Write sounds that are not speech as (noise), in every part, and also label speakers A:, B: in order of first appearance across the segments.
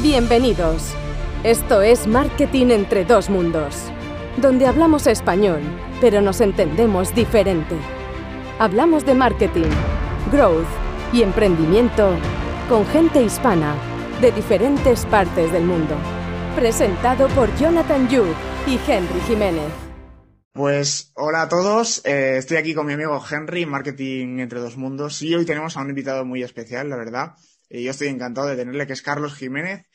A: Bienvenidos. Esto es Marketing entre dos mundos, donde hablamos español, pero nos entendemos diferente. Hablamos de marketing, growth y emprendimiento con gente hispana de diferentes partes del mundo. Presentado por Jonathan Yu y Henry Jiménez.
B: Pues hola a todos, eh, estoy aquí con mi amigo Henry, Marketing entre dos mundos, y hoy tenemos a un invitado muy especial, la verdad. Y yo estoy encantado de tenerle, que es Carlos Jiménez,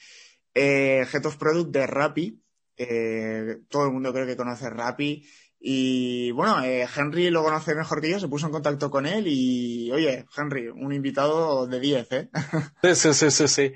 B: eh, Head of Product de Rappi. Eh, todo el mundo creo que conoce Rappi. Y bueno, eh, Henry lo conoce mejor que yo, se puso en contacto con él y, oye, Henry, un invitado de 10, ¿eh? (laughs)
C: Sí, sí, sí, sí.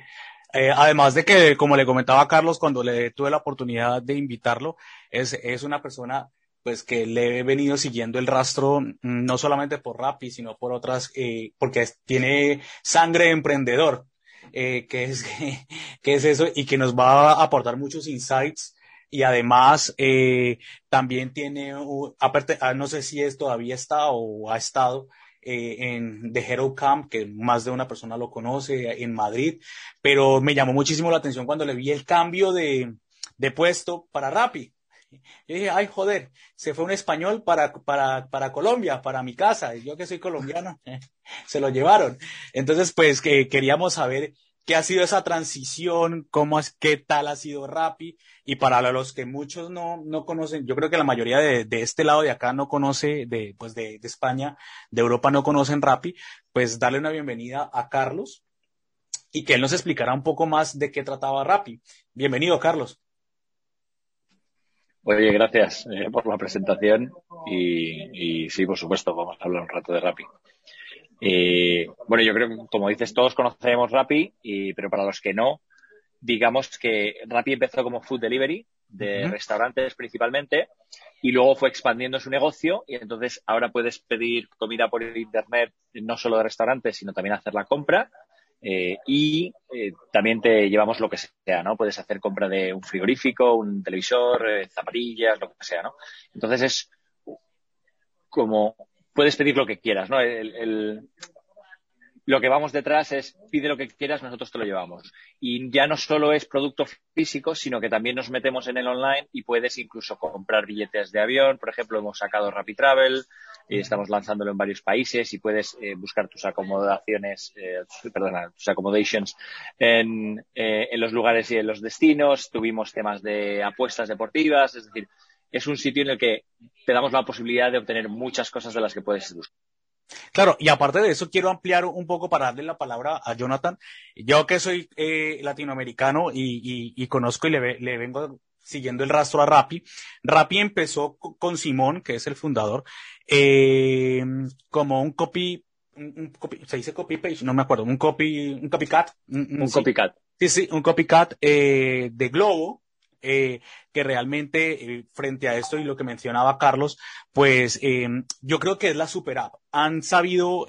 C: Eh, además de que, como le comentaba a Carlos cuando le tuve la oportunidad de invitarlo, es, es una persona pues que le he venido siguiendo el rastro mm, no solamente por Rappi, sino por otras, eh, porque tiene sangre emprendedor, eh, que, es, (laughs) que es eso y que nos va a aportar muchos insights y además eh, también tiene, aparte, ah, no sé si es todavía está o ha estado eh, en The Hero Camp, que más de una persona lo conoce en Madrid, pero me llamó muchísimo la atención cuando le vi el cambio de, de puesto para Rappi. Yo dije, ay, joder, se fue un español para, para, para Colombia, para mi casa, y yo que soy colombiano, (laughs) se lo llevaron. Entonces, pues, que queríamos saber qué ha sido esa transición, cómo es, qué tal ha sido Rappi, y para los que muchos no, no conocen, yo creo que la mayoría de, de este lado de acá no conoce, de, pues de, de España, de Europa no conocen Rappi, pues darle una bienvenida a Carlos y que él nos explicará un poco más de qué trataba Rappi. Bienvenido, Carlos.
D: Oye, gracias eh, por la presentación y, y, sí, por supuesto, vamos a hablar un rato de Rappi. Eh, bueno, yo creo que, como dices, todos conocemos Rappi, y, pero para los que no, digamos que Rappi empezó como food delivery de uh -huh. restaurantes principalmente y luego fue expandiendo su negocio y entonces ahora puedes pedir comida por internet no solo de restaurantes, sino también hacer la compra eh, y eh, también te llevamos lo que sea, ¿no? Puedes hacer compra de un frigorífico, un televisor, eh, zapatillas, lo que sea, ¿no? Entonces es como puedes pedir lo que quieras, ¿no? El, lo que vamos detrás es pide lo que quieras, nosotros te lo llevamos. Y ya no solo es producto físico, sino que también nos metemos en el online y puedes incluso comprar billetes de avión. Por ejemplo, hemos sacado Rapid Travel, y estamos lanzándolo en varios países y puedes eh, buscar tus acomodaciones, eh, perdona, tus accommodations en, eh, en los lugares y en los destinos. Tuvimos temas de apuestas deportivas, es decir, es un sitio en el que te damos la posibilidad de obtener muchas cosas de las que puedes buscar.
C: Claro, y aparte de eso, quiero ampliar un poco para darle la palabra a Jonathan. Yo que soy eh, latinoamericano y, y, y, conozco y le, le, vengo siguiendo el rastro a Rappi. Rappi empezó con Simón, que es el fundador, eh, como un copy, un, un copy, se dice copy page, no me acuerdo, un copy, un copycat.
D: Un, un sí, copycat.
C: Sí, sí, un copycat eh, de Globo, eh, que realmente eh, frente a esto y lo que mencionaba Carlos, pues eh, yo creo que es la super app. Han sabido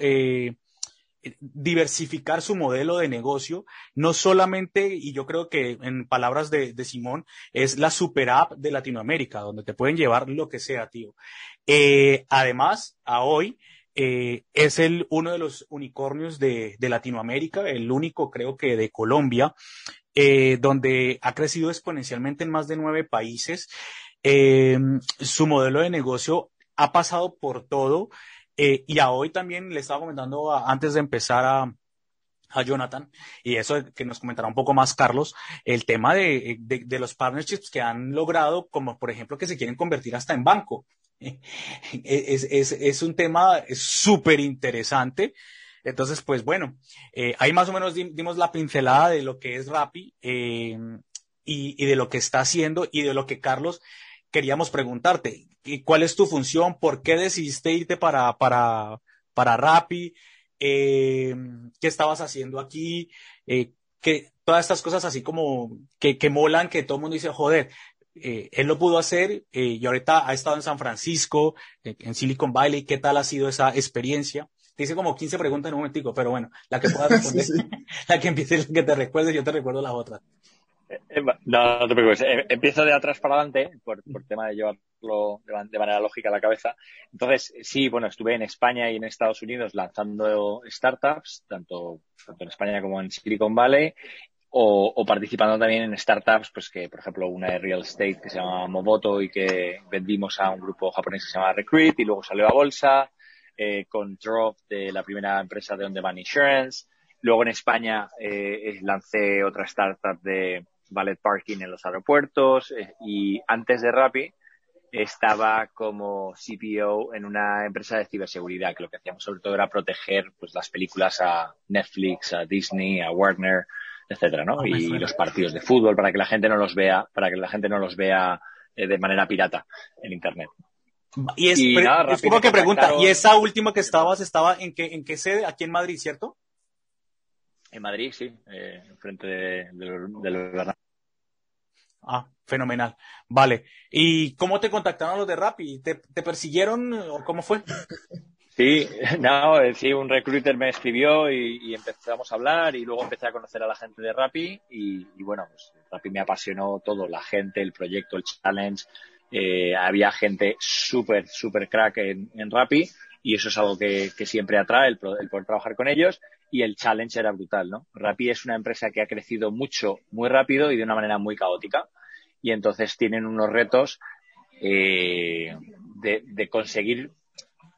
C: diversificar su modelo de negocio, no solamente, y yo creo que en palabras de, Simón, es la super app de Latinoamérica, donde te pueden llevar lo que sea, tío. Además, a hoy, es el uno de los unicornios de, Latinoamérica, el único creo que de Colombia, eh, donde ha crecido exponencialmente en más de nueve países. Eh, su modelo de negocio ha pasado por todo eh, y a hoy también le estaba comentando antes de empezar a, a Jonathan, y eso que nos comentará un poco más Carlos, el tema de, de, los partnerships que han logrado, como por ejemplo que se quieren convertir hasta en banco. (laughs) Es, es, es un tema súper interesante. Entonces, pues bueno, eh, ahí más o menos dimos la pincelada de lo que es Rappi eh, y, de lo que está haciendo y de lo que Carlos queríamos preguntarte. ¿Cuál es tu función? ¿Por qué decidiste irte para, para, para Rappi? Eh, ¿Qué estabas haciendo aquí? Que todas estas cosas así como que, molan, que todo el mundo dice, joder, él lo pudo hacer y ahorita ha estado en San Francisco, en Silicon Valley. ¿Qué tal ha sido esa experiencia? Te hice como 15 preguntas en un momentico, pero bueno, la que puedas (laughs) responder, sí, sí. (laughs) la que empiece, la que te recuerdes, yo te recuerdo las otras.
D: No, no te preocupes. Empiezo de atrás para adelante por, por tema de llevarlo de, manera lógica a la cabeza. Entonces, sí, bueno, estuve en España y en Estados Unidos lanzando startups, tanto, tanto en España como en Silicon Valley. o, participando también en startups, pues que, por ejemplo, una de real estate que se llama Moboto y que vendimos a un grupo japonés que se llama Recruit y luego salió a bolsa, eh, con Drop de la primera empresa de On Demand Insurance. Luego en España eh, lancé otra startup de valet parking en los aeropuertos eh, y antes de Rappi estaba como CPO en una empresa de ciberseguridad que lo que hacíamos sobre todo era proteger pues las películas a Netflix, a Disney, a Warner, etcétera, ¿no? y los partidos de fútbol para que la gente no los vea, para que la gente no los vea eh, de manera pirata en internet.
C: Y es, es como que pregunta, ¿y esa última que estabas, estaba en qué, en qué sede? Aquí en Madrid, ¿cierto?
D: En Madrid, sí, eh, frente de, de,
C: Ah, fenomenal. Vale. ¿Y cómo te contactaron los de Rappi? ¿Te, te persiguieron o cómo fue?
D: Sí, (laughs) no, eh, sí, un recruiter me escribió y, empezamos a hablar y luego empecé a conocer a la gente de Rappi y, bueno, pues Rappi me apasionó todo, la gente, el proyecto, el challenge. Eh, había gente súper, súper crack en, en Rappi y eso es algo que, siempre atrae, el, el, poder trabajar con ellos y el challenge era brutal, ¿no? Rappi es una empresa que ha crecido mucho, muy rápido y de una manera muy caótica y entonces tienen unos retos eh, de, conseguir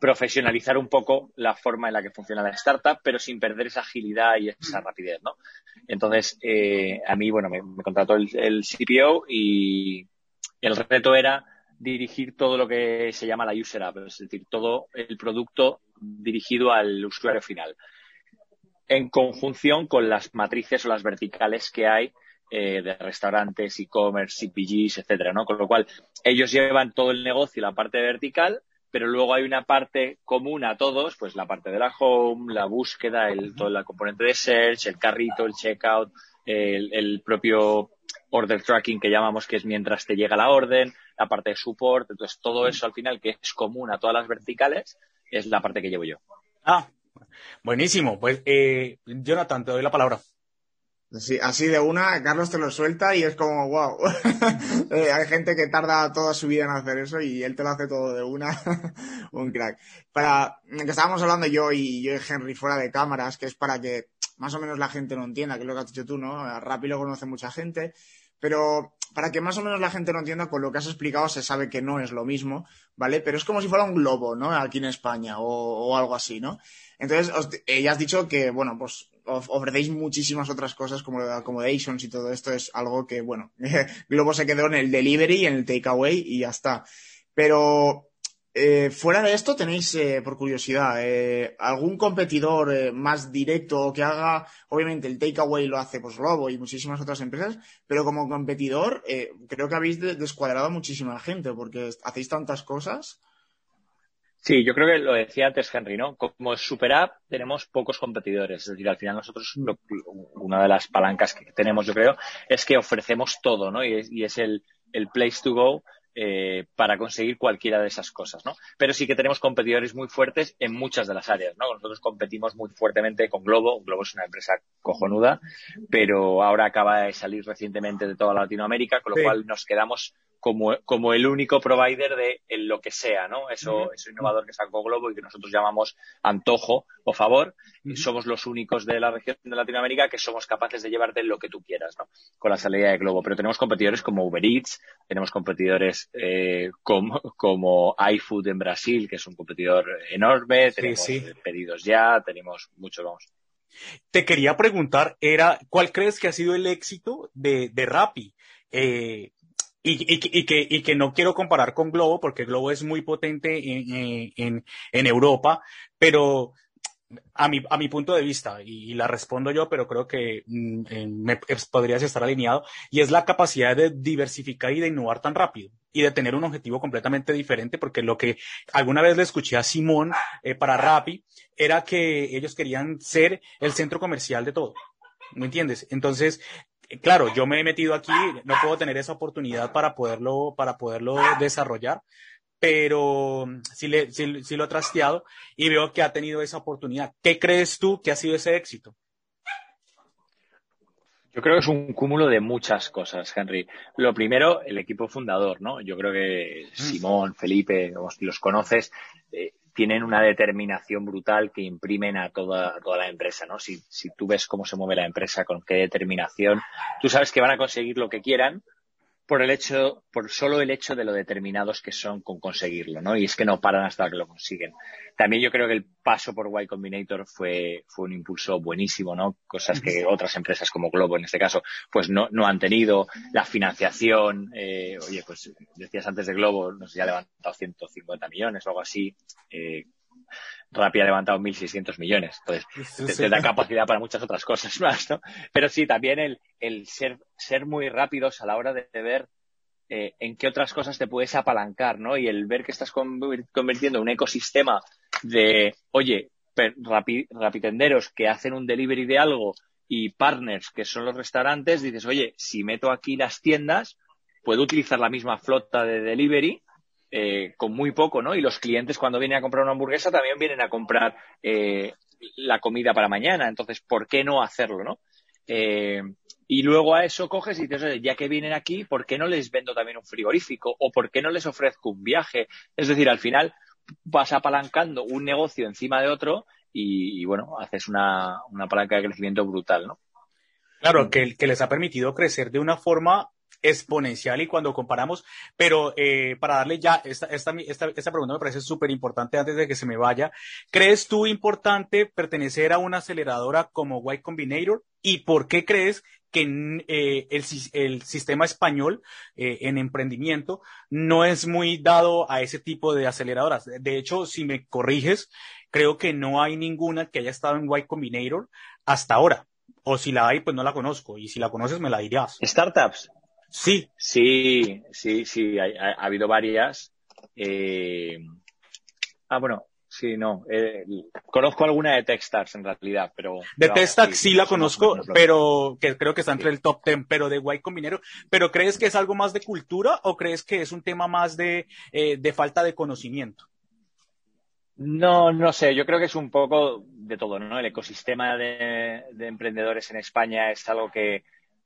D: profesionalizar un poco la forma en la que funciona la startup, pero sin perder esa agilidad y esa rapidez, ¿no? Entonces, eh, a mí, bueno, me, contrató el, el, CPO y el reto era dirigir todo lo que se llama la user app, es decir, todo el producto dirigido al usuario final, en conjunción con las matrices o las verticales que hay eh, de restaurantes, e-commerce, CPGs, etcétera, ¿no? Con lo cual, ellos llevan todo el negocio, la parte vertical, pero luego hay una parte común a todos, pues la parte de la home, la búsqueda, el, todo el componente de search, el carrito, el checkout, el, el propio order tracking que llamamos que es mientras te llega la orden, la parte de support, entonces todo eso al final que es común a todas las verticales es la parte que llevo yo.
C: Ah, buenísimo. Pues eh, Jonathan, te doy la palabra.
B: Sí, así de una, Carlos te lo suelta y es como, wow. (laughs) Eh, hay gente que tarda toda su vida en hacer eso y él te lo hace todo de una. (laughs) un crack. Para, que estábamos hablando yo y yo y Henry fuera de cámaras, que es para que más o menos la gente no entienda, que es lo que has dicho tú, ¿no? Rápido conoce mucha gente, pero para que más o menos la gente no entienda, con lo que has explicado se sabe que no es lo mismo, ¿vale? Pero es como si fuera un globo, ¿no? Aquí en España o, algo así, ¿no? Entonces, eh, ya has dicho que, bueno, pues ofrecéis muchísimas otras cosas como accommodations y todo esto es algo que, bueno, (laughs) Globo se quedó en el delivery, en el takeaway y ya está. Pero eh, fuera de esto tenéis, eh, por curiosidad, eh, algún competidor más directo que haga, obviamente el takeaway lo hace pues Globo y muchísimas otras empresas, pero como competidor creo que habéis descuadrado muchísima gente porque hacéis tantas cosas.
D: Sí, yo creo que lo decía antes Henry, ¿no? Como Super App tenemos pocos competidores. Es decir, al final nosotros, una de las palancas que tenemos, yo creo, es que ofrecemos todo, ¿no? Y es, y es el, el place to go eh, para conseguir cualquiera de esas cosas, ¿no? Pero sí que tenemos competidores muy fuertes en muchas de las áreas, ¿no? Nosotros competimos muy fuertemente con Globo. Globo es una empresa cojonuda, pero ahora acaba de salir recientemente de toda Latinoamérica, con lo cual nos quedamos como, como el único provider de lo que sea, ¿no? Eso, eso innovador que sacó Globo y que nosotros llamamos antojo o favor. y somos los únicos de la región de Latinoamérica que somos capaces de llevarte lo que tú quieras, ¿no? Con la salida de Globo. Pero tenemos competidores como Uber Eats, tenemos competidores eh, como, como iFood en Brasil, que es un competidor enorme, tenemos pedidos ya, tenemos mucho, vamos.
C: Te quería preguntar, era, ¿cuál crees que ha sido el éxito de, de Rappi? Eh, y, y, que, y que no quiero comparar con Globo, porque Globo es muy potente en, Europa, pero a mi, a mi punto de vista, y, la respondo yo, pero creo que mm, me, podrías estar alineado, y es la capacidad de diversificar y de innovar tan rápido y de tener un objetivo completamente diferente, porque lo que alguna vez le escuché a Simón eh, para Rappi era que ellos querían ser el centro comercial de todo. ¿Me entiendes? Entonces, claro, yo me he metido aquí, no puedo tener esa oportunidad para poderlo, para poderlo desarrollar, pero sí, le, sí, lo he trasteado y veo que ha tenido esa oportunidad. ¿Qué crees tú que ha sido ese éxito?
D: Yo creo que es un cúmulo de muchas cosas, Henry. Lo primero, el equipo fundador, ¿no? Yo creo que mm. Simón, Felipe, los conoces, eh, tienen una determinación brutal que imprimen a toda, toda la empresa, ¿no? Si, si tú ves cómo se mueve la empresa, con qué determinación, tú sabes que van a conseguir lo que quieran, por el hecho, por solo el hecho de lo determinados que son con conseguirlo, ¿no? Y es que no paran hasta que lo consiguen. También yo creo que el paso por Y Combinator fue, fue un impulso buenísimo, ¿no? Cosas que otras empresas como Globo, en este caso, pues no, no han tenido. La financiación, eh, oye, pues decías antes de Globo, no sé, ya ha levantado 150 millones o algo así. Eh, Rappi ha levantado 1.600 millones. Entonces, te, da capacidad para muchas otras cosas (laughs) más, ¿no? Pero sí, también el, el ser, ser muy rápidos a la hora de ver eh, en qué otras cosas te puedes apalancar, ¿no? Y el ver que estás convirtiendo un ecosistema de, oye, rapitenderos que hacen un delivery de algo y partners que son los restaurantes, dices, oye, si meto aquí las tiendas, puedo utilizar la misma flota de delivery eh, con muy poco, ¿no? Y los clientes cuando vienen a comprar una hamburguesa también vienen a comprar eh, la comida para mañana. Entonces, ¿por qué no hacerlo, no? Eh, y luego a eso coges y dices, ya que vienen aquí, ¿por qué no les vendo también un frigorífico? ¿O por qué no les ofrezco un viaje? Es decir, al final vas apalancando un negocio encima de otro y, bueno, haces una, una palanca de crecimiento brutal, ¿no?
C: Claro, que, que les ha permitido crecer de una forma exponencial y cuando comparamos, pero eh, para darle ya, esta, esta, esta, pregunta me parece súper importante antes de que se me vaya. ¿Crees tú importante pertenecer a una aceleradora como Y Combinator? ¿Y por qué crees que eh, el, el, sistema español eh, en emprendimiento no es muy dado a ese tipo de aceleradoras? De hecho, si me corriges, creo que no hay ninguna que haya estado en Y Combinator hasta ahora. O si la hay, pues no la conozco. Y si la conoces, me la dirías.
D: Startups.
C: Sí.
D: Sí, sí, sí, ha, habido varias. Eh... Ah, bueno, sí, no. Eh, conozco alguna de Techstars en realidad, pero.
C: De Techstars sí, la conozco, pero que creo que está entre el top ten, pero de White Combinero. ¿Pero crees que es algo más de cultura o crees que es un tema más de, eh, de falta de conocimiento?
D: No, no sé, yo creo que es un poco de todo, ¿no? El ecosistema de, de emprendedores en España es algo que,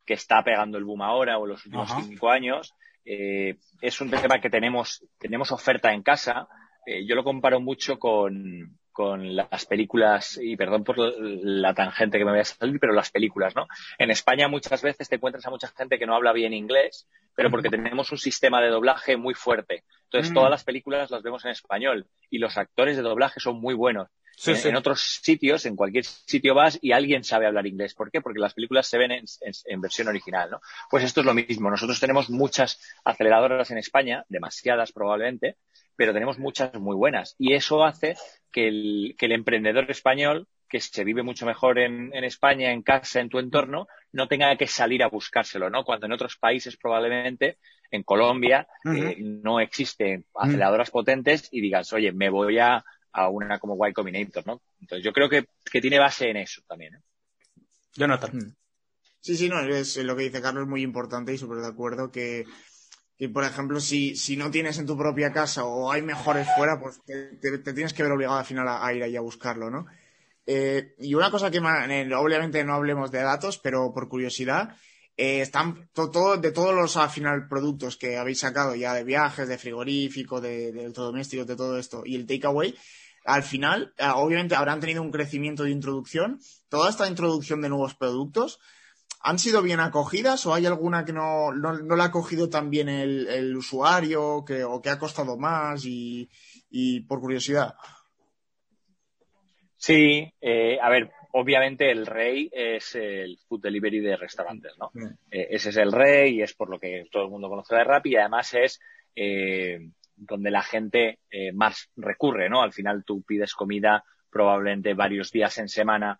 D: que está pegando el boom ahora o los últimos cinco años. Eh, es un tema que tenemos, tenemos oferta en casa. Eh, yo lo comparo mucho con, con las películas, y perdón por la tangente que me voy a salir, pero las películas, ¿no? En España muchas veces te encuentras a mucha gente que no habla bien inglés, pero porque tenemos un sistema de doblaje muy fuerte. Entonces, mm. todas las películas las vemos en español y los actores de doblaje son muy buenos. En, otros sitios, en cualquier sitio vas y alguien sabe hablar inglés. ¿Por qué? Porque las películas se ven en, versión original, ¿no? Pues esto es lo mismo. Nosotros tenemos muchas aceleradoras en España, demasiadas probablemente, pero tenemos muchas muy buenas. Y eso hace que el, que el emprendedor español, que se vive mucho mejor en, España, en casa, en tu entorno, no tenga que salir a buscárselo, ¿no? Cuando en otros países probablemente, en Colombia, eh, no existen aceleradoras potentes y digas, oye, me voy a a una como Y Combinator, ¿no? Entonces yo creo que, tiene base en eso también. ¿eh?
C: Jonathan.
B: Hmm. Sí, sí, no, es lo que dice Carlos es muy importante y súper de acuerdo que, por ejemplo, si, si no tienes en tu propia casa o hay mejores fuera, pues te, tienes que ver obligado al final a, ir ahí a buscarlo, ¿no? Eh, y una cosa que obviamente no hablemos de datos, pero por curiosidad, eh, están todo, de todos los al final productos que habéis sacado ya de viajes, de frigorífico, de, de electrodomésticos, de todo esto y el takeaway, al final, eh, obviamente habrán tenido un crecimiento de introducción. Toda esta introducción de nuevos productos, ¿han sido bien acogidas o hay alguna que no, no, no la ha cogido tan bien el, el usuario que, o que ha costado más y, y por curiosidad?
D: Sí, eh, a ver, obviamente el rey es el food delivery de restaurantes, ¿no? Mm. Eh, ese es el rey y es por lo que todo el mundo conoce de Rappi y además es eh, donde la gente eh, más recurre, ¿no? Al final tú pides comida probablemente varios días en semana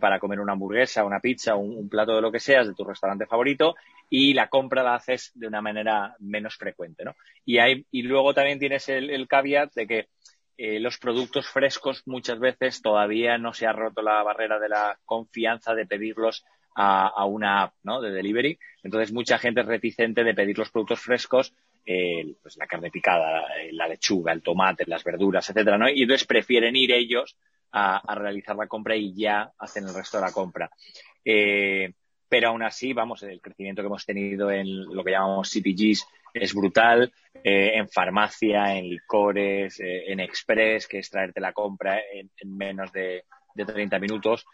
D: para comer una hamburguesa, una pizza, un, plato de lo que sea de tu restaurante favorito y la compra la haces de una manera menos frecuente, ¿no? Y, hay, y luego también tienes el, caveat de que eh, los productos frescos muchas veces todavía no se ha roto la barrera de la confianza de pedirlos a, una app ¿no? de delivery. Entonces mucha gente es reticente de pedir los productos frescos, eh, pues la carne picada, la lechuga, el tomate, las verduras, etcétera, ¿no? Y entonces prefieren ir ellos a, realizar la compra y ya hacen el resto de la compra. Eh, pero aún así, vamos, el crecimiento que hemos tenido en lo que llamamos CPGs es brutal eh, en farmacia, en licores, eh, en express, que es traerte la compra en, menos de, de 30 minutos.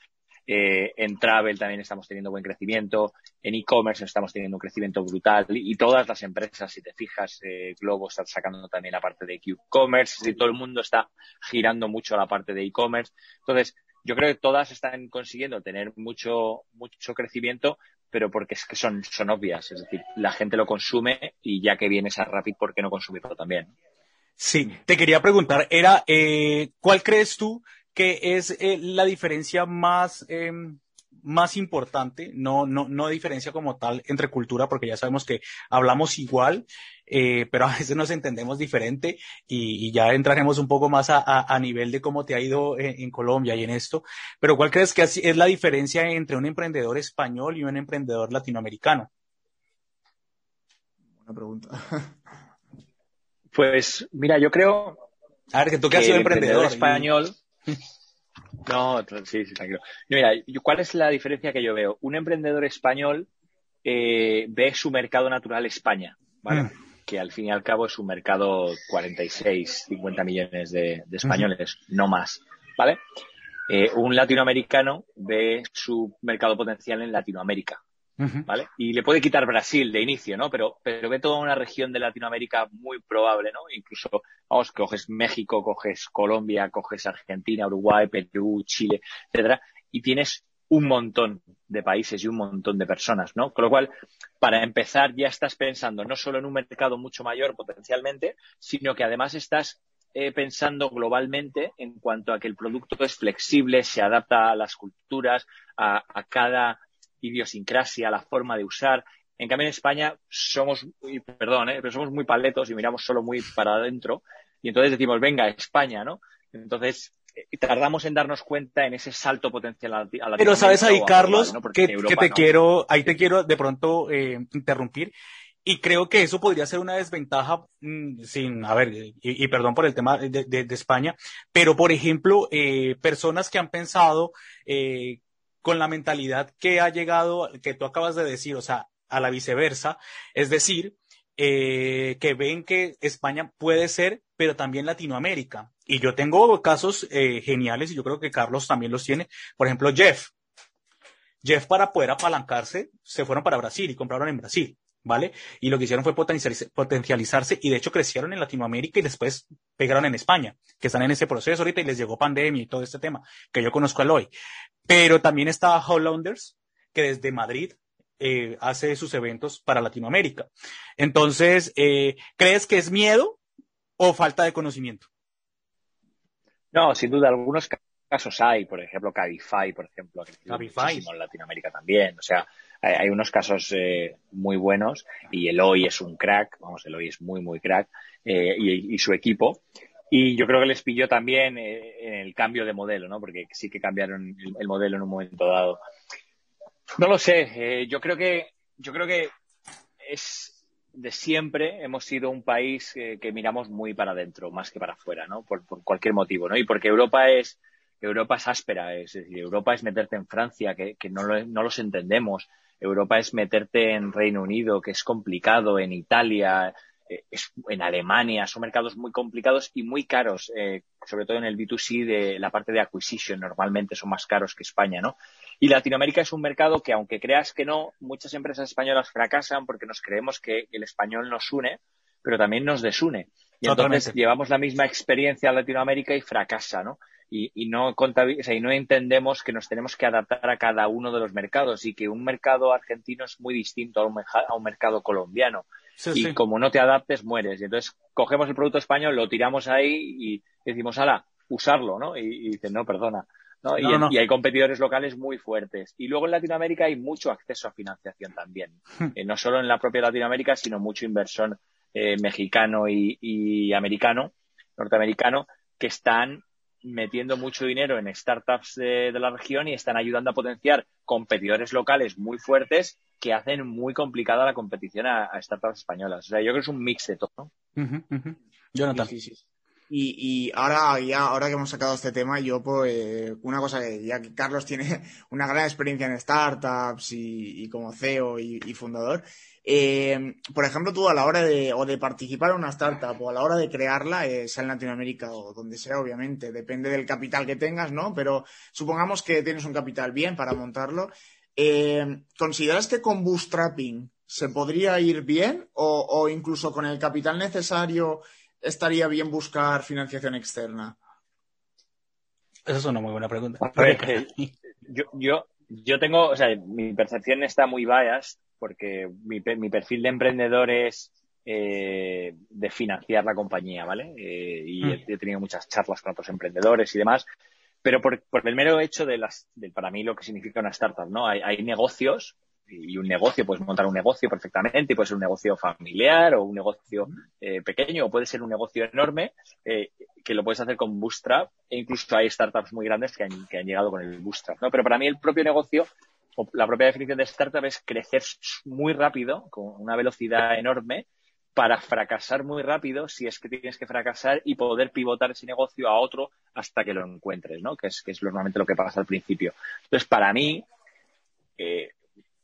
D: Eh, en travel también estamos teniendo buen crecimiento. En e-commerce estamos teniendo un crecimiento brutal. Y todas las empresas, si te fijas, eh, Globo está sacando también la parte de e-commerce. Todo el mundo está girando mucho la parte de e-commerce. Entonces, yo creo que todas están consiguiendo tener mucho, mucho crecimiento, pero porque es que son, son obvias. Es decir, la gente lo consume y ya que vienes a Rapid, ¿por qué no consumirlo también?
C: Sí, te quería preguntar, era, eh, ¿cuál crees tú que es eh, la diferencia más, eh, más importante, no, no, no diferencia como tal entre cultura, porque ya sabemos que hablamos igual, eh, pero (laughs) a veces nos entendemos diferente y, y, ya entraremos un poco más a, a, a nivel de cómo te ha ido en, en, Colombia y en esto. Pero ¿cuál crees que es la diferencia entre un emprendedor español y un emprendedor latinoamericano?
B: Buena pregunta.
D: Pues mira, yo creo.
C: A ver, que tú que has sido emprendedor,
D: emprendedor español. (laughs) No, sí, sí, tranquilo. Mira, ¿cuál es la diferencia que yo veo? Un emprendedor español eh, ve su mercado natural España, ¿vale? Mm. Que al fin y al cabo es un mercado 46, 50 millones de, de españoles, mm. no más, ¿vale? Eh, un latinoamericano ve su mercado potencial en Latinoamérica, ¿vale? Y le puede quitar Brasil de inicio, ¿no? Pero, pero ve toda una región de Latinoamérica muy probable, ¿no? Incluso, vamos, coges México, coges Colombia, coges Argentina, Uruguay, Perú, Chile, etcétera, y tienes un montón de países y un montón de personas, ¿no? Con lo cual, para empezar, ya estás pensando no solo en un mercado mucho mayor potencialmente, sino que además estás eh, pensando globalmente en cuanto a que el producto es flexible, se adapta a las culturas, a, a cada idiosincrasia, la forma de usar. En cambio, en España somos, perdón, ¿eh? pero somos muy paletos y miramos solo muy para adentro. Y entonces decimos, venga, España, ¿no? Entonces, eh, tardamos en darnos cuenta en ese salto potencial a la
C: Pero sabes ahí, Carlos, ¿no? que, que, te no. quiero, ahí te quiero de pronto eh, interrumpir. Y creo que eso podría ser una desventaja, mmm, sin, a ver, y, y, perdón por el tema de, de, de España, pero por ejemplo, eh, personas que han pensado eh, con la mentalidad que ha llegado, que tú acabas de decir, o sea, a la viceversa, es decir, eh, que ven que España puede ser, pero también Latinoamérica. Y yo tengo casos eh, geniales y yo creo que Carlos también los tiene. Por ejemplo, Jeff. Jeff para poder apalancarse se fueron para Brasil y compraron en Brasil. ¿Vale? Y lo que hicieron fue potencializarse y de hecho crecieron en Latinoamérica y después pegaron en España, que están en ese proceso ahorita y les llegó pandemia y todo este tema, que yo conozco al hoy. Pero también está Hollanders, que desde Madrid eh, hace sus eventos para Latinoamérica. Entonces, eh, ¿crees que es miedo o falta de conocimiento?
D: No, sin duda, algunos casos hay, por ejemplo, Cabify, por ejemplo, que
C: Cabify.
D: en Latinoamérica también. O sea, hay, hay unos casos eh, muy buenos y Eloy es un crack, vamos, Eloy es muy, muy crack, eh, y, y, su equipo. Y yo creo que les pilló también eh, en el cambio de modelo, ¿no? Porque sí que cambiaron el, el modelo en un momento dado. No lo sé, eh, yo creo que, yo creo que es de siempre hemos sido un país que, que miramos muy para adentro, más que para afuera, ¿no? Por, por cualquier motivo, ¿no? Y porque Europa es, Europa es áspera, es decir, Europa es meterte en Francia, que, que no, lo, no los entendemos. Europa es meterte en Reino Unido, que es complicado, en Italia, eh, es, en Alemania, son mercados muy complicados y muy caros, eh, sobre todo en el B2C de la parte de acquisition, normalmente son más caros que España, ¿no? Y Latinoamérica es un mercado que, aunque creas que no, muchas empresas españolas fracasan porque nos creemos que el español nos une, pero también nos desune. Y Totalmente. entonces llevamos la misma experiencia a Latinoamérica y fracasa, ¿no? Y, y no o sea, y no entendemos que nos tenemos que adaptar a cada uno de los mercados y que un mercado argentino es muy distinto a un, a un mercado colombiano. Sí, y sí. como no te adaptes, mueres. Y entonces cogemos el producto español, lo tiramos ahí y decimos, ala, usarlo, ¿no? Y, y dicen, no, perdona. ¿no? Y, no, no. y, hay competidores locales muy fuertes. Y luego en Latinoamérica hay mucho acceso a financiación también. eh, no solo en la propia Latinoamérica, sino mucho inversor eh, mexicano y, y, americano, norteamericano, que están metiendo mucho dinero en startups de, de, la región y están ayudando a potenciar competidores locales muy fuertes que hacen muy complicada la competición a, a startups españolas. O sea, yo creo que es un mix de todo.
C: Uh -huh, uh -huh. Jonathan.
B: Sí, sí. Y, ahora, ya, ahora que hemos sacado este tema, yo, pues, una cosa que ya que Carlos tiene (laughs) una gran experiencia en startups y, como CEO y, fundador, eh, por ejemplo, tú a la hora de, o de participar en una startup o a la hora de crearla, eh, sea en Latinoamérica o donde sea, obviamente, depende del capital que tengas, ¿no? Pero supongamos que tienes un capital bien para montarlo. Eh, ¿Consideras que con bootstrapping se podría ir bien o, o incluso con el capital necesario estaría bien buscar financiación externa?
C: Esa es una muy buena pregunta.
D: yo, yo, yo tengo, o sea, mi percepción está muy biased porque mi, mi perfil de emprendedor es eh, de financiar la compañía, ¿vale? Eh, y mm. he, tenido muchas charlas con otros emprendedores y demás, pero por, por el mero hecho de las, de, para mí lo que significa una startup, ¿no? Hay, hay negocios y un negocio, puedes montar un negocio perfectamente y puede ser un negocio familiar o un negocio eh, pequeño o puede ser un negocio enorme eh, que lo puedes hacer con Bootstrap e incluso hay startups muy grandes que han, que han llegado con el Bootstrap, ¿no? Pero para mí el propio negocio o la propia definición de startup es crecer muy rápido, con una velocidad enorme, para fracasar muy rápido si es que tienes que fracasar y poder pivotar ese negocio a otro hasta que lo encuentres, ¿no? Que es, que es normalmente lo que pasa al principio. Entonces, para mí, eh,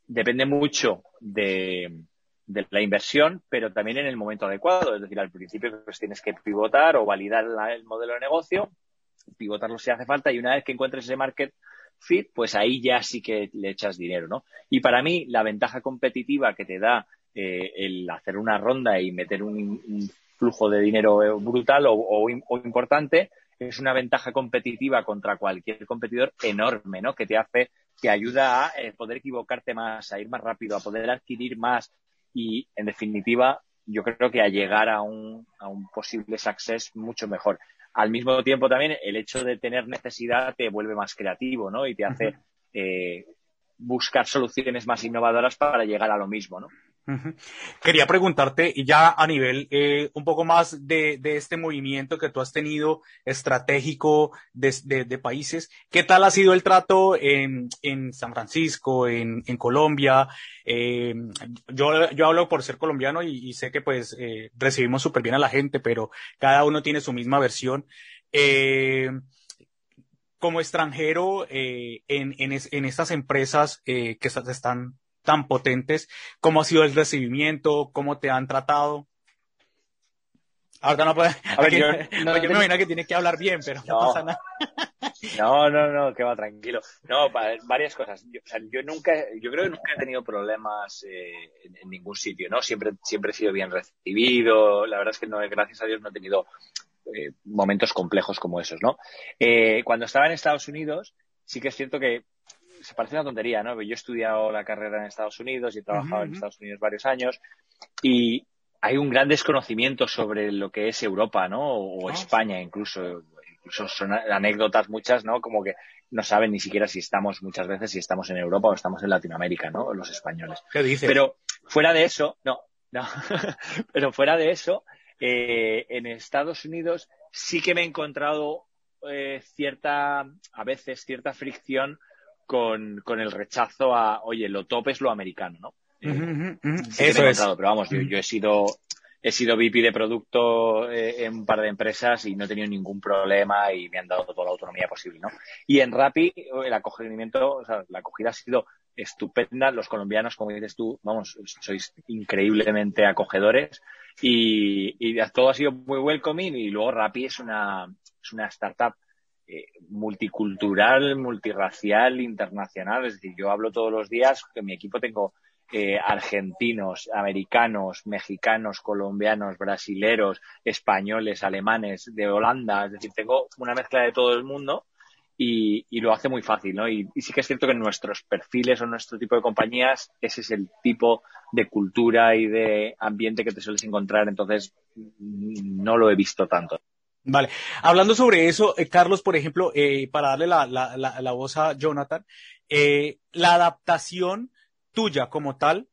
D: depende mucho de, la inversión, pero también en el momento adecuado. Es decir, al principio pues tienes que pivotar o validar el modelo de negocio, pivotarlo si hace falta y una vez que encuentres ese market fit, pues ahí ya sí que le echas dinero, ¿no? Y para mí la ventaja competitiva que te da eh, el hacer una ronda y meter un, flujo de dinero brutal o, importante es una ventaja competitiva contra cualquier competidor enorme, ¿no? Que te hace que ayuda a eh, poder equivocarte más, a ir más rápido, a poder adquirir más y, en definitiva, yo creo que a llegar a un, a un posible success mucho mejor. Al mismo tiempo también el hecho de tener necesidad te vuelve más creativo, ¿no? Y te hace eh, buscar soluciones más innovadoras para llegar a lo mismo, ¿no?
C: Quería preguntarte, ya a nivel eh, un poco más de, este movimiento que tú has tenido estratégico de, países, ¿qué tal ha sido el trato en, San Francisco, en, Colombia? Eh, yo, yo hablo por ser colombiano y, sé que pues eh, recibimos súper bien a la gente, pero cada uno tiene su misma versión. como extranjero en, en, estas empresas que están tan potentes. ¿Cómo ha sido el recibimiento? ¿Cómo te han tratado? Ahora no puede. A ver, yo, (laughs) no, yo me imagino que tienes que hablar bien, pero no, pasa nada.
D: No, no, no, que va tranquilo. No, varias cosas. Yo, o sea, yo nunca, yo creo que nunca he tenido problemas eh, en, ningún sitio, ¿no? Siempre, siempre he sido bien recibido. La verdad es que no, gracias a Dios no he tenido eh, momentos complejos como esos, ¿no? Eh, cuando estaba en Estados Unidos, sí que es cierto que se parece una tontería, ¿no? Yo he estudiado la carrera en Estados Unidos y he trabajado en Estados Unidos varios años y hay un gran desconocimiento sobre lo que es Europa, ¿no? O, ah. España incluso. Incluso son anécdotas muchas, ¿no? Como que no saben ni siquiera si estamos muchas veces si estamos en Europa o estamos en Latinoamérica, ¿no? Los españoles.
C: ¿Qué dices?
D: Pero fuera de eso, no, no. (laughs) Pero fuera de eso, eh, en Estados Unidos sí que me he encontrado eh, cierta, a veces cierta fricción con, con el rechazo a, oye, lo top es lo americano, ¿no?
C: Eso es.
D: Pero vamos, yo, he sido he sido VP de producto eh, en un par de empresas y no he tenido ningún problema y me han dado toda la autonomía posible, ¿no? Y en Rappi el acogimiento, o sea, la acogida ha sido estupenda. Los colombianos, como dices tú, vamos, sois increíblemente acogedores y, y todo ha sido muy welcoming y luego Rappi es una, es una startup eh, multicultural, multirracial, internacional. Es decir, yo hablo todos los días, que en mi equipo tengo eh, argentinos, americanos, mexicanos, colombianos, brasileros, españoles, alemanes, de Holanda. Es decir, tengo una mezcla de todo el mundo y, lo hace muy fácil, ¿no? Y, y, sí que es cierto que nuestros perfiles o nuestro tipo de compañías ese es el tipo de cultura y de ambiente que te sueles encontrar. Entonces, no lo he visto tanto.
C: Vale. Hablando sobre eso, eh, Carlos, por ejemplo, eh, para darle la, la, la, voz a Jonathan, eh, la adaptación tuya como tal,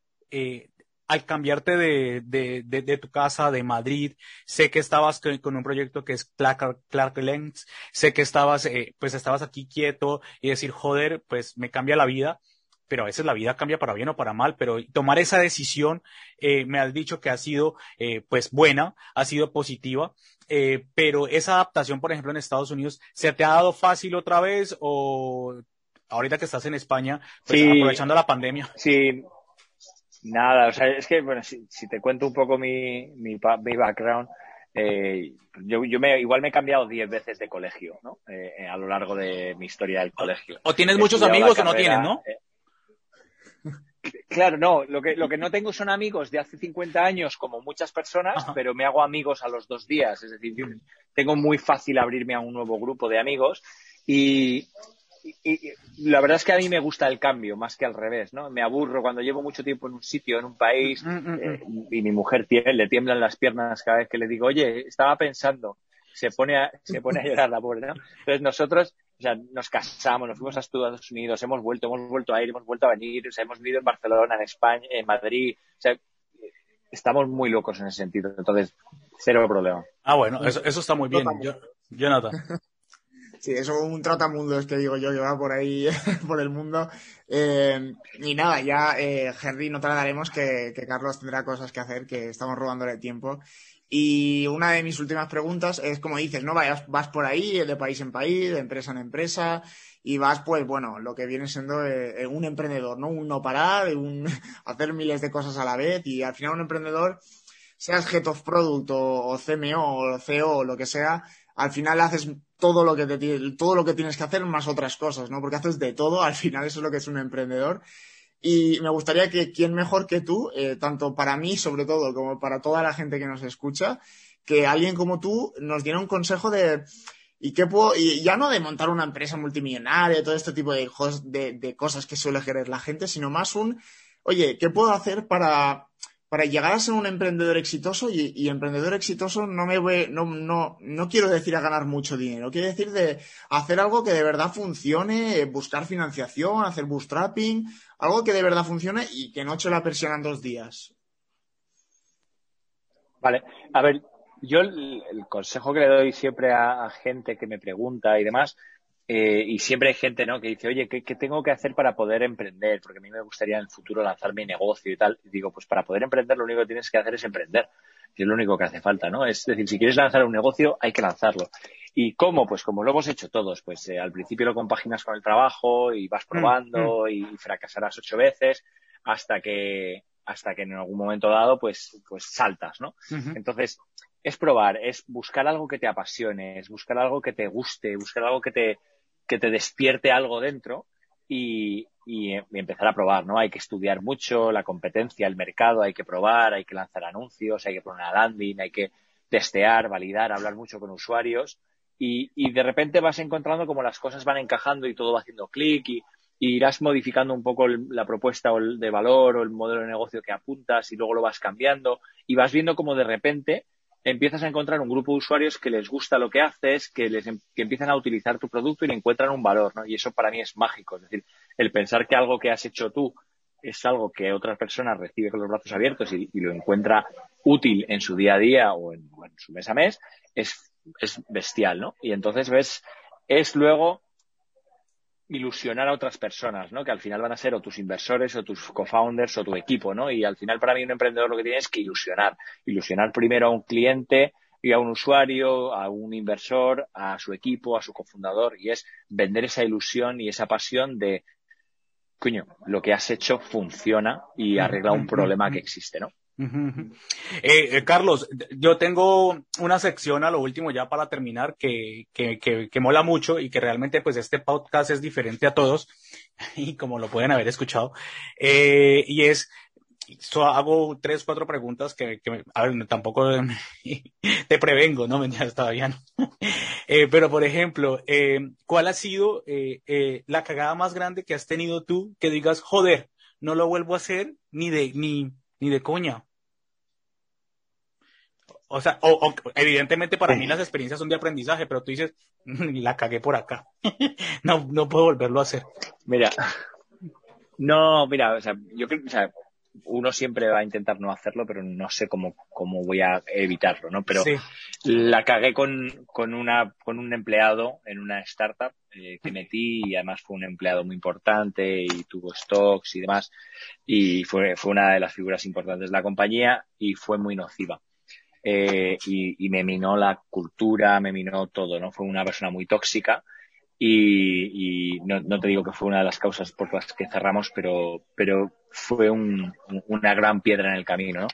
C: al cambiarte de, de, de, tu casa de Madrid, sé que estabas con, un proyecto que es Clark, Clark Lens, sé que estabas, pues estabas aquí quieto y decir, joder, pues me cambia la vida. Pero a veces la vida cambia para bien o para mal, pero tomar esa decisión, eh, me has dicho que ha sido, eh, pues, buena, ha sido positiva, eh, pero esa adaptación, por ejemplo, en Estados Unidos, ¿se te ha dado fácil otra vez o ahorita que estás en España, pues, aprovechando la pandemia?
D: Sí, nada, o sea, es que, bueno, si, te cuento un poco mi, mi, mi background, eh, yo, yo me, igual me he cambiado diez veces de colegio, ¿no? Eh, a lo largo de mi historia del colegio.
C: O tienes muchos amigos o no tienes, ¿no? Eh,
D: claro, no, lo que, lo que no tengo son amigos de hace 50 años, como muchas personas, pero me hago amigos a los dos días. Es decir, tengo muy fácil abrirme a un nuevo grupo de amigos y, y, la verdad es que a mí me gusta el cambio más que al revés, ¿no? Me aburro cuando llevo mucho tiempo en un sitio, en un país, mm, mm, mm, eh, y mi mujer tiene, le tiemblan las piernas cada vez que le digo, oye, estaba pensando, se pone a, se pone a llorar la pobre, ¿no? Entonces nosotros, o sea, nos casamos, nos fuimos a Estados Unidos, hemos vuelto, hemos vuelto a ir, hemos vuelto a venir, o sea, hemos vivido en Barcelona, en España, en Madrid, o sea, estamos muy locos en ese sentido, entonces, cero problema.
C: Ah, bueno, eso, eso está muy bien, Jonathan. (laughs)
B: Sí, eso un tratamundo es que digo yo que va por ahí, (laughs) por el mundo. Eh, y nada, ya eh, Henry, no tardaremos que, que Carlos tendrá cosas que hacer, que estamos robándole tiempo. Y una de mis últimas preguntas es, como dices, ¿no? Vayas, vas por ahí, de país en país, de empresa en empresa, y vas, pues, bueno, lo que viene siendo eh, un emprendedor, ¿no? Un no parar, un (laughs) hacer miles de cosas a la vez, y al final un emprendedor, seas Head of Product o, CMO o CEO o lo que sea, al final haces todo lo que te, todo lo que tienes que hacer más otras cosas, ¿no? Porque haces de todo, al final eso es lo que es un emprendedor. Y me gustaría que quién mejor que tú, eh, tanto para mí sobre todo como para toda la gente que nos escucha, que alguien como tú nos diera un consejo de y qué puedo y ya no de montar una empresa multimillonaria, todo este tipo de, de, de cosas que suele querer la gente, sino más un, oye, ¿qué puedo hacer para para llegar a ser un emprendedor exitoso y, emprendedor exitoso no me voy, no, no, no quiero decir a ganar mucho dinero, quiero decir de hacer algo que de verdad funcione, buscar financiación, hacer bootstrapping, algo que de verdad funcione y que no eche la presión en dos días.
D: Vale, a ver, yo el, consejo que le doy siempre a gente que me pregunta y demás eh, y siempre hay gente, ¿no? Que dice, oye, ¿qué, tengo que hacer para poder emprender? Porque a mí me gustaría en el futuro lanzar mi negocio y tal. Y digo, pues para poder emprender lo único que tienes que hacer es emprender. Que es lo único que hace falta, ¿no? Es decir, si quieres lanzar un negocio, hay que lanzarlo. ¿Y cómo? Pues como lo hemos hecho todos. Pues eh, al principio lo compaginas con el trabajo y vas mm, probando mm. y fracasarás ocho veces hasta que hasta que en algún momento dado pues pues saltas, ¿no? Entonces, es probar, es buscar algo que te apasione, es buscar algo que te guste, buscar algo que te, que te despierte algo dentro y, empezar a probar, ¿no? Hay que estudiar mucho la competencia, el mercado, hay que probar, hay que lanzar anuncios, hay que poner una landing, hay que testear, validar, hablar mucho con usuarios y, de repente vas encontrando como las cosas van encajando y todo va haciendo clic y, irás modificando un poco la propuesta o el de valor o el modelo de negocio que apuntas y luego lo vas cambiando y vas viendo como de repente empiezas a encontrar un grupo de usuarios que les gusta lo que haces, que, les, em, que empiezan a utilizar tu producto y le encuentran un valor, ¿no? Y eso para mí es mágico. Es decir, el pensar que algo que has hecho tú es algo que otra persona recibe con los brazos abiertos y, lo encuentra útil en su día a día o en, o en su mes a mes, es, es bestial, ¿no? Y entonces ves, es luego ilusionar a otras personas, ¿no? Que al final van a ser o tus inversores o tus co-founders o tu equipo, ¿no? Y al final para mí un emprendedor lo que tiene es que ilusionar. Ilusionar primero a un cliente y a un usuario, a un inversor, a su equipo, a su cofundador y es vender esa ilusión y esa pasión de, coño, lo que has hecho funciona y arregla un problema que existe, ¿no?
C: Eh, eh, Carlos, yo tengo una sección a lo último ya para terminar que, que, que, mola mucho y que realmente pues este podcast es diferente a todos (laughs) y como lo pueden haber escuchado eh, y es hago tres, cuatro preguntas que, que a ver, tampoco (laughs) te prevengo, no (laughs) me todavía no. Pero, por ejemplo, ¿cuál ha sido la cagada más grande que has tenido tú que digas, joder, no lo vuelvo a hacer ni de, ni, ni de coña? O sea, o, evidentemente para mí las experiencias son de aprendizaje, pero tú dices, la cagué por acá. (laughs) no, no puedo volverlo a hacer.
D: Mira, no, mira, o sea, yo creo, o sea, uno siempre va a intentar no hacerlo, pero no sé cómo, cómo voy a evitarlo, ¿no? Pero la cagué con, con, una, con un empleado en una startup eh, que metí y además fue un empleado muy importante y tuvo stocks y demás y fue, fue una de las figuras importantes de la compañía y fue muy nociva. Eh, y, me minó la cultura, me minó todo, ¿no? Fue una persona muy tóxica y, y no, no, te digo que fue una de las causas por las que cerramos, pero, pero fue un, una gran piedra en el camino, ¿no?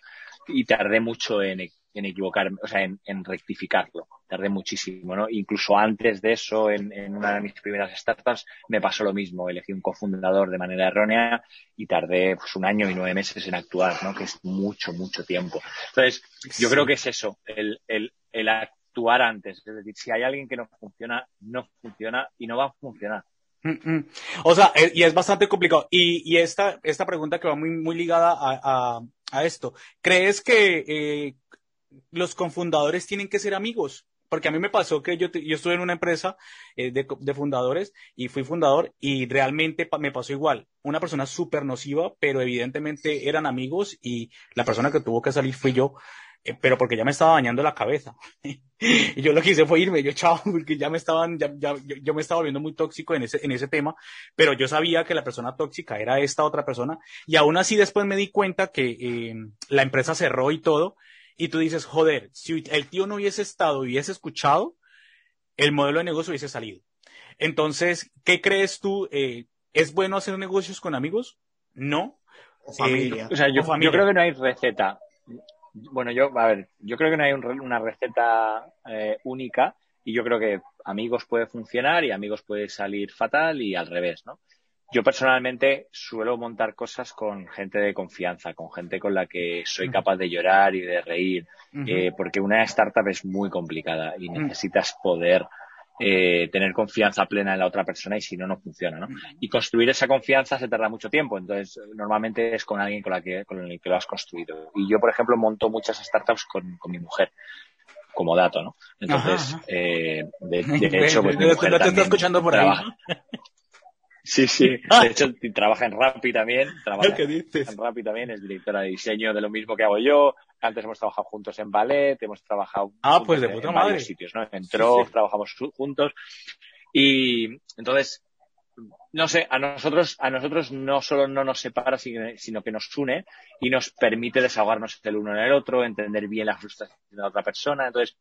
D: Y tardé mucho en, en equivocarme, o sea, en, rectificarlo. Tardé muchísimo, ¿no? Incluso antes de eso, en, en, una de mis primeras startups, me pasó lo mismo. Elegí un cofundador de manera errónea y tardé pues, un año y nueve meses en actuar, ¿no? Que es mucho, mucho tiempo. Entonces, yo creo que es eso, el, el, el actuar antes. Es decir, si hay alguien que no funciona, no funciona y no va a funcionar.
C: Mm, mm. O sea, eh, y es bastante complicado. Y, y esta, esta pregunta que va muy, muy ligada a, a, esto. ¿Crees que eh, los confundadores tienen que ser amigos? Porque a mí me pasó que yo, yo estuve en una empresa eh, de, de, fundadores y fui fundador y realmente me pasó igual. Una persona súper nociva, pero evidentemente eran amigos y la persona que tuvo que salir fui yo. Pero porque ya me estaba dañando la cabeza. (laughs) (laughs) y yo lo que hice fue irme, yo chao, (laughs) porque ya me estaban, ya, ya yo, yo, me estaba volviendo muy tóxico en ese, en ese tema, pero yo sabía que la persona tóxica era esta otra persona, y aún así después me di cuenta que eh, la empresa cerró y todo, y tú dices, joder, si el tío no hubiese estado y hubiese escuchado, el modelo de negocio hubiese salido. Entonces, ¿qué crees tú? Eh, ¿Es bueno hacer negocios con amigos? No.
D: O familia. o sea, yo, familia. yo creo que no hay receta bueno, yo, a ver, yo creo que no hay un, una receta eh, única y yo creo que amigos puede funcionar y amigos puede salir fatal y al revés, ¿no? Yo personalmente suelo montar cosas con gente de confianza, con gente con la que soy capaz de llorar y de reír, uh -huh. eh, porque una startup es muy complicada y necesitas poder eh, tener confianza plena en la otra persona y si no, no funciona, ¿no? Y construir esa confianza se tarda mucho tiempo, entonces normalmente es con alguien con, la que, con el que lo has construido. Y yo, por ejemplo, monto muchas startups con, con mi mujer como dato, ¿no? Entonces, ajá, ajá. Eh, de, (laughs) de, hecho, pues mi mujer
C: no te está escuchando por trabaja. ahí. (laughs)
D: Sí, sí. De hecho, trabaja en Rappi también. Trabaja (laughs)
C: ¿Qué dices?
D: en Rappi también. Es directora de diseño de lo mismo que hago yo. Antes hemos trabajado juntos en ballet. Hemos trabajado
C: ah, pues de puta
D: en
C: madre.
D: varios sitios, ¿no? En Trof, sí, sí. trabajamos juntos. Y entonces, no sé, a nosotros, a nosotros no solo no nos separa, sino que nos une y nos permite desahogarnos el uno en el otro, entender bien la frustración de la otra persona. Entonces,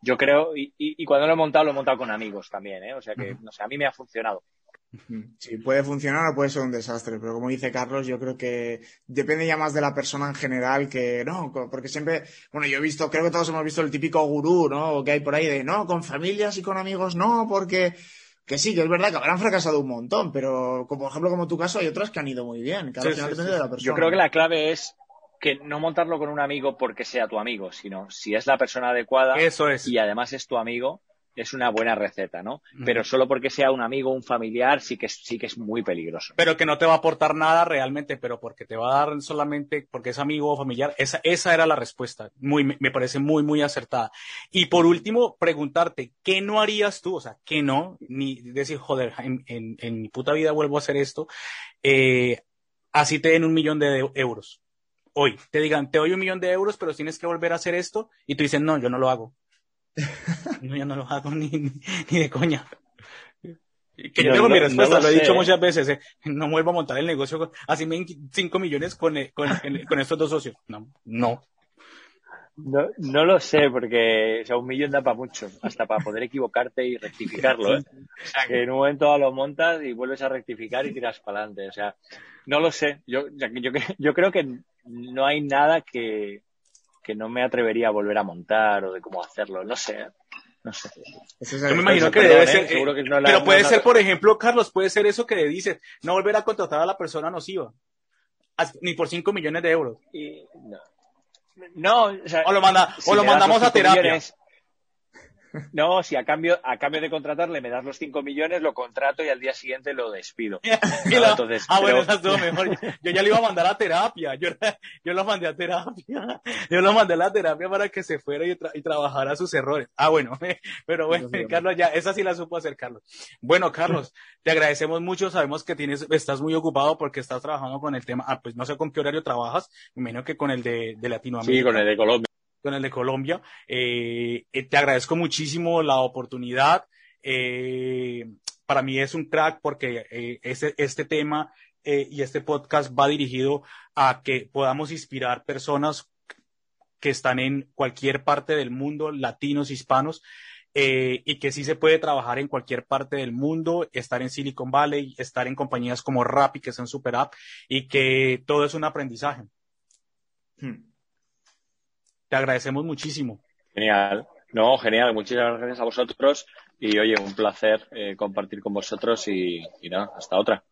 D: yo creo, y, y, y cuando lo he montado, lo he montado con amigos también, ¿eh? O sea que, no sé, a mí me ha funcionado.
B: Sí, puede funcionar o puede ser un desastre, pero como dice Carlos, yo creo que depende ya más de la persona en general que no, porque siempre, bueno, yo he visto, creo que todos hemos visto el típico gurú, ¿no? Que hay por ahí de no, con familias y con amigos no, porque que sí, que es verdad que habrán fracasado un montón, pero como por ejemplo como tu caso hay otras que han ido muy bien, que sí, al final sí, depende sí. de la persona.
D: Yo creo que la clave es que no montarlo con un amigo porque sea tu amigo, sino si es la persona adecuada
C: Eso es.
D: y además es tu amigo, es una buena receta, ¿no? Pero solo porque sea un amigo, un familiar, sí que, es, sí que es muy peligroso.
C: Pero que no te va a aportar nada realmente, pero porque te va a dar solamente porque es amigo o familiar. Esa, esa era la respuesta. Muy, me parece muy, muy acertada. Y por último, preguntarte, ¿qué no harías tú? O sea, ¿qué no? Ni decir, joder, en, en, en mi puta vida vuelvo a hacer esto. Eh, así te den un millón de euros. Hoy, te digan, te doy un millón de euros, pero tienes que volver a hacer esto. Y tú dices, no, yo no lo hago (laughs) no, yo no lo hago ni, ni de coña. Que yo tengo no, mi respuesta, no lo, lo, he dicho muchas veces, eh. no vuelvo a montar el negocio, así me 5 millones con, eh, con, con, estos dos socios. No, no.
D: No, no lo sé, porque o sea, un millón da para mucho, hasta para poder equivocarte y rectificarlo. ¿eh? O sea, que en un momento lo montas y vuelves a rectificar y tiras para adelante. O sea, no lo sé. Yo, yo, yo creo que no hay nada que, que no me atrevería a volver a montar o de cómo hacerlo. No sé. No sé.
C: Yo me imagino que debe ser. Eh, que no la, pero puede no, ser, por ejemplo, Carlos, puede ser eso que le dices, no volver a contratar a la persona nociva. Ni por 5 millones de euros.
D: Y, no. no o, sea,
C: o, lo, manda,
D: si
C: o lo mandamos a terapia. Millones, (laughs)
D: No, si a cambio, a cambio de contratarle me das los 5 millones, lo contrato y al día siguiente lo despido. (laughs)
C: No, entonces, ah, bueno, eso estuvo mejor. Yo, ya le iba a mandar a terapia. Yo, yo lo mandé a terapia. Yo lo mandé a la terapia para que se fuera y, y trabajara sus errores. Ah, bueno. (laughs) Pero bueno, Carlos, ya, esa sí la supo hacer, Carlos. Bueno, Carlos, te agradecemos mucho. Sabemos que tienes, estás muy ocupado porque estás trabajando con el tema. Ah, pues no sé con qué horario trabajas. Me imagino que con el de, de Latinoamérica.
D: Sí, con el de Colombia
C: con el de Colombia. Eh, eh, te agradezco muchísimo la oportunidad. Eh, para mí es un crack porque este, este tema y este podcast va dirigido a que podamos inspirar personas que están en cualquier parte del mundo, latinos, hispanos, y que sí se puede trabajar en cualquier parte del mundo, estar en Silicon Valley, estar en compañías como Rappi, que son super app, y que todo es un aprendizaje. Hmm. Te agradecemos muchísimo.
D: Genial. No, genial. Muchísimas gracias a vosotros y oye, un placer eh, compartir con vosotros y, y nada, hasta otra.